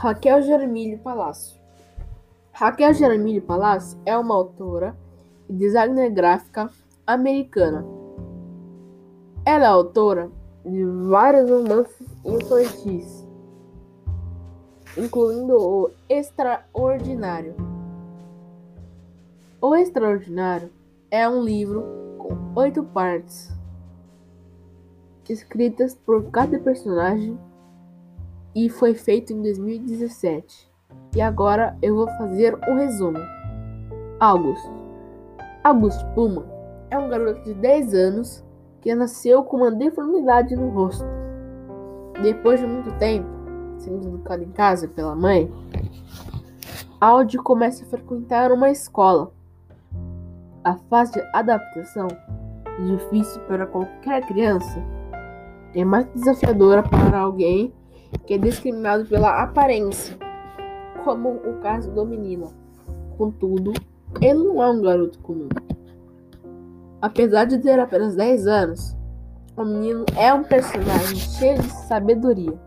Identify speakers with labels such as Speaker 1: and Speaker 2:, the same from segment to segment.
Speaker 1: Raquel Jeremílio Palácio. Raquel Jeremílio Palácio é uma autora e designer gráfica americana. Ela é autora de vários romances infantis, incluindo o Extraordinário. O Extraordinário é um livro com oito partes, escritas por cada personagem e foi feito em 2017. E agora eu vou fazer um resumo. August. August Puma é um garoto de 10 anos que nasceu com uma deformidade no rosto. Depois de muito tempo sendo educado em casa pela mãe, Audi começa a frequentar uma escola. A fase de adaptação, difícil para qualquer criança, é mais desafiadora para alguém que é discriminado pela aparência, como o caso do menino. Contudo, ele não é um garoto comum. Apesar de ter apenas 10 anos, o menino é um personagem cheio de sabedoria,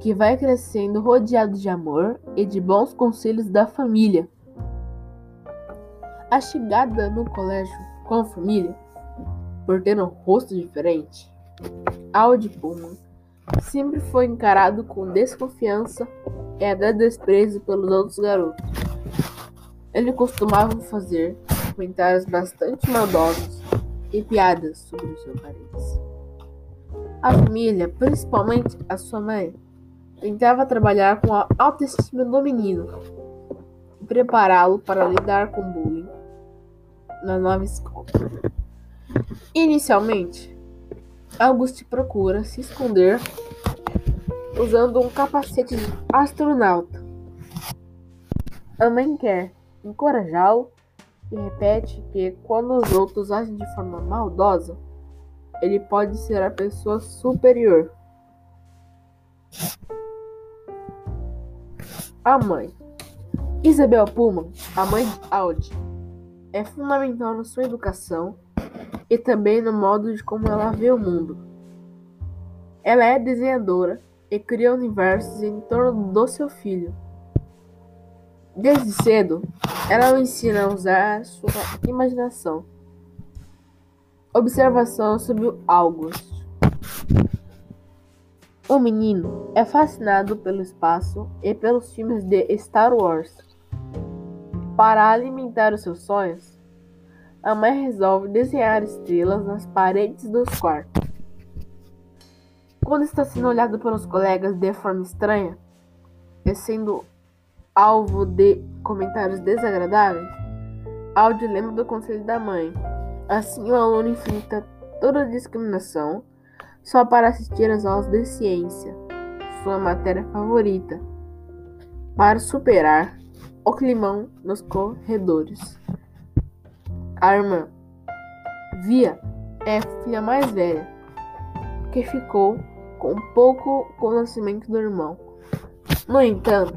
Speaker 1: que vai crescendo rodeado de amor e de bons conselhos da família. A chegada no colégio com a família, por ter um rosto diferente, Audi Pullman sempre foi encarado com desconfiança e até desprezo pelos outros garotos. Ele costumava fazer comentários bastante maldosos e piadas sobre o seu nariz. A família, principalmente a sua mãe, tentava trabalhar com a autoestima do menino e prepará-lo para lidar com bullying na nova escola. Inicialmente, Auguste procura se esconder usando um capacete de astronauta. A mãe quer encorajá-lo e repete que quando os outros agem de forma maldosa, ele pode ser a pessoa superior. A mãe. Isabel Pullman, a mãe de Audi, é fundamental na sua educação e também no modo de como ela vê o mundo. Ela é desenhadora e cria universos em torno do seu filho. Desde cedo, ela o ensina a usar sua imaginação. Observação sobre o August. O menino é fascinado pelo espaço e pelos filmes de Star Wars. Para alimentar os seus sonhos, a mãe resolve desenhar estrelas nas paredes dos quartos. Quando está sendo olhado pelos colegas de forma estranha e sendo alvo de comentários desagradáveis, Audi lembra do conselho da mãe. Assim, o aluno enfrenta toda discriminação só para assistir às aulas de ciência, sua matéria favorita, para superar o climão nos corredores. A irmã Via é a filha mais velha, que ficou com pouco conhecimento do irmão. No entanto,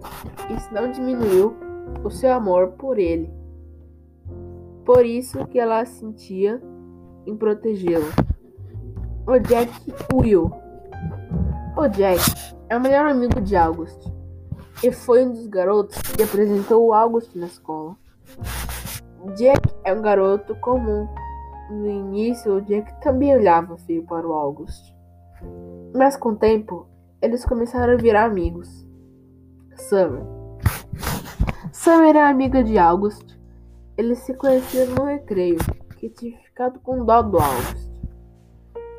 Speaker 1: isso não diminuiu o seu amor por ele. Por isso que ela sentia em protegê-lo. O Jack Will. O Jack é o melhor amigo de August e foi um dos garotos que apresentou o August na escola. Jack é um garoto comum. No início, Jack também olhava feio para o August. Mas com o tempo, eles começaram a virar amigos. Summer. Summer era amiga de August. Eles se conheceram no recreio, que tinha ficado com dó do August.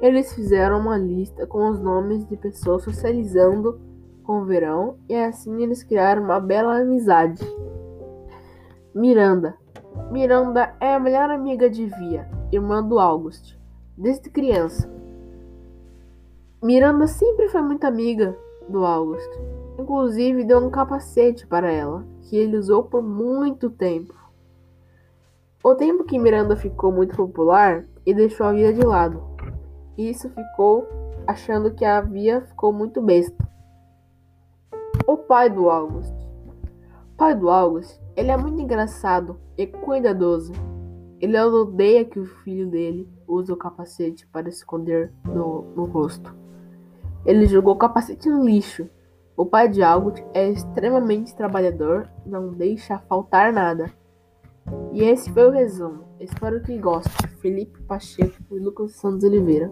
Speaker 1: Eles fizeram uma lista com os nomes de pessoas socializando com o verão e assim eles criaram uma bela amizade. Miranda, Miranda é a melhor amiga de Via, irmã do August, desde criança. Miranda sempre foi muito amiga do August. Inclusive deu um capacete para ela, que ele usou por muito tempo. O tempo que Miranda ficou muito popular e deixou a Via de lado. Isso ficou achando que a Via ficou muito besta. O pai do August. O pai do August ele é muito engraçado e cuidadoso. Ele odeia que o filho dele use o capacete para esconder no, no rosto. Ele jogou o capacete no lixo O pai de Albert é extremamente trabalhador, não deixa faltar nada. E esse foi o resumo. Espero que gostem. Felipe Pacheco e Lucas Santos Oliveira.